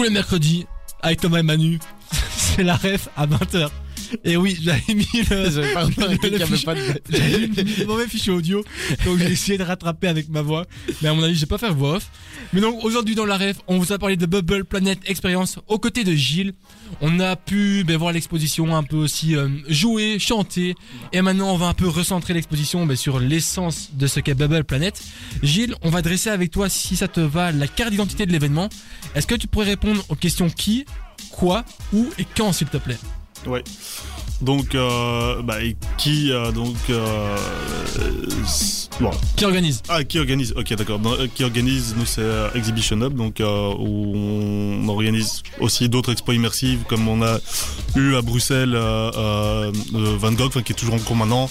tous les mercredis, avec Thomas et Manu, c'est la ref à 20h. Et oui, j'avais mis le, J'avais pas remarqué qu'il y avait fichier- pas de. mauvais fichier audio, donc j'ai essayé de rattraper avec ma voix. Mais à mon avis, je vais pas faire voix off. Mais donc aujourd'hui dans la ref, on vous a parlé de Bubble Planet Experience aux côtés de Gilles. On a pu ben, voir l'exposition, un peu aussi euh, jouer, chanter. Et maintenant, on va un peu recentrer l'exposition ben, sur l'essence de ce qu'est Bubble Planet. Gilles, on va dresser avec toi, si ça te va, la carte d'identité de l'événement. Est-ce que tu pourrais répondre aux questions qui, quoi, où et quand, s'il te plaît? Ouais. Donc, euh, bah, et qui, euh, donc, euh, bon. Qui organise? Ah, qui organise? Ok, d'accord. Qui organise Nous, c'est Exhibition Hub, donc où on organise aussi d'autres expos immersives, comme on a eu à Bruxelles Van Gogh, qui est toujours en cours maintenant,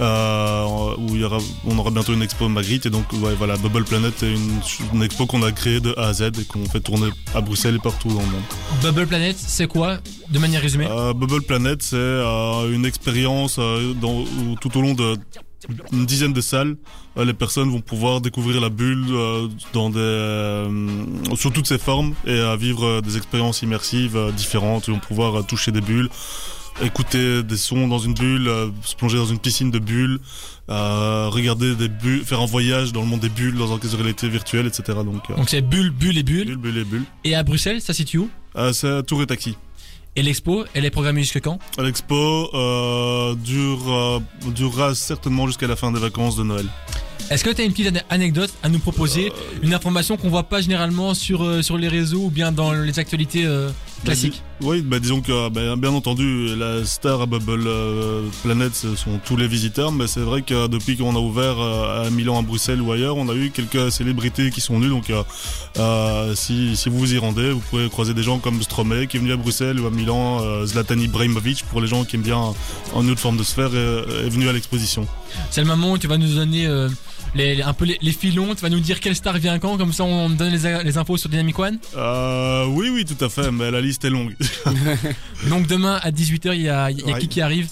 où il y aura, on aura bientôt une expo Magritte, et donc ouais, voilà, Bubble Planet est une, une expo qu'on a créée de A à Z et qu'on fait tourner à Bruxelles et partout dans le monde. Bubble Planet, c'est quoi, de manière résumée? Bubble Planet, c'est une expérience euh, dans, tout au long de une dizaine de salles, euh, les personnes vont pouvoir découvrir la bulle euh, dans des, sous toutes ses formes et à vivre des expériences immersives différentes. Ils vont pouvoir toucher des bulles, écouter des sons dans une bulle, se plonger dans une piscine de bulles, regarder des bulles, faire un voyage dans le monde des bulles, dans un casque de réalité virtuelle, etc. Donc, Donc c'est Bulle, Bulle et Bulle. bulles, bulles et bulles. Et à Bruxelles, ça se situe où? Euh, c'est Tour et Taxi. Et l'expo, elle est programmée jusque quand? L'expo euh, dure, euh, durera certainement jusqu'à la fin des vacances de Noël. Est-ce que tu as une petite ane- anecdote à nous proposer? Une information qu'on voit pas généralement sur, euh, sur les réseaux ou bien dans les actualités euh, classiques Oui, bah disons que bah, bien entendu, la star à Bubble euh, Planet, ce sont tous les visiteurs, mais c'est vrai que depuis qu'on a ouvert euh, à Milan, à Bruxelles ou ailleurs, on a eu quelques célébrités qui sont venues. Donc, euh, euh, si, si vous vous y rendez, vous pouvez croiser des gens comme Stromae qui est venu à Bruxelles ou à Milan, euh, Zlatan Ibrahimovic pour les gens qui aiment bien en autre forme de sphère est, est venu à l'exposition. C'est le moment où tu vas nous donner euh, les, un peu les, les filons, tu vas nous dire quelle star vient quand, comme ça on donne les, infos sur Dynamic One? Euh, oui, oui, tout à fait, mais la liste est longue. Donc demain à 18h, il y a, il y a Ouais. qui qui arrive?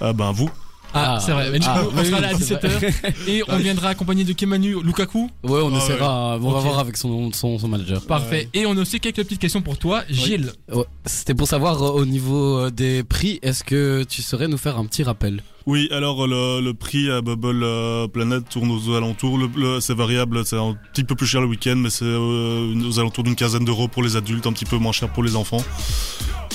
Ah ben vous. Ah, Ah, c'est vrai, mais du ah, coup, on sera là à c'est 17h et on viendra accompagné de Kemanu Lukaku. Ouais, on Ah, essaiera. On va voir avec son, son, son manager. Parfait. Et on a aussi quelques petites questions pour toi, Gilles. Ouais, C'était pour savoir euh, au niveau euh, des prix, est-ce que tu saurais nous faire un petit rappel? Oui, alors le, le prix à Bubble euh, Planet tourne aux alentours. Le, le- c'est variable, c'est un petit peu plus cher le week-end, mais c'est euh, aux alentours d'une quinzaine d'euros pour les adultes, un petit peu moins cher pour les enfants.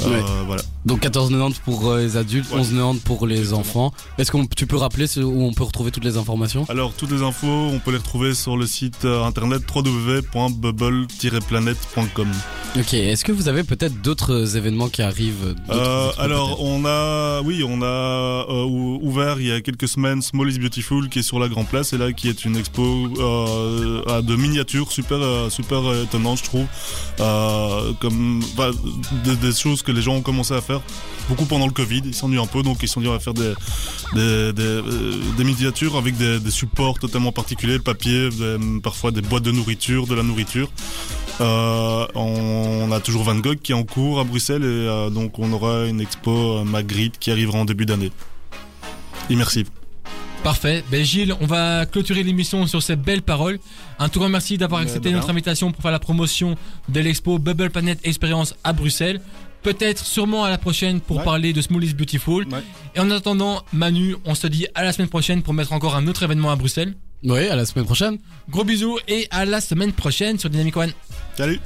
Euh, Ouais. Voilà. Donc 14,90 pour euh, les adultes, Ouais. 11,90 pour les Exactement. enfants. Est-ce que tu peux rappeler où on peut retrouver toutes les informations? Alors toutes les infos, on peut les retrouver sur le site euh, internet www.bubble-planet.com. Ok, est-ce que vous avez peut-être d'autres événements qui arrivent Euh, alors on a, oui, on a euh, ou- ouvert il y a quelques semaines Small is Beautiful qui est sur la Grand Place et là qui est une expo euh, de miniatures super super étonnante je trouve, comme bah, des, des choses que les gens ont commencé à faire beaucoup pendant le Covid, ils s'ennuient un peu donc ils se sont dit on va faire des des, des, des miniatures avec des, des supports totalement particuliers, papier, parfois des boîtes de nourriture, de la nourriture. On a toujours Van Gogh qui est en cours à Bruxelles et euh, donc on aura une expo euh, Magritte qui arrivera en début d'année. Immersive. Parfait. Ben Gilles, on va clôturer l'émission sur ces belles paroles. Un tout grand merci d'avoir Ben, accepté notre invitation pour faire la promotion de l'expo Bubble Planet Experience à Bruxelles. Peut-être sûrement à la prochaine pour Ouais. parler de Small is Beautiful. Ouais. Et en attendant, Manu, on se dit à la semaine prochaine pour mettre encore un autre événement à Bruxelles. Oui, à la semaine prochaine. Gros bisous et à la semaine prochaine sur Dynamic One. Salut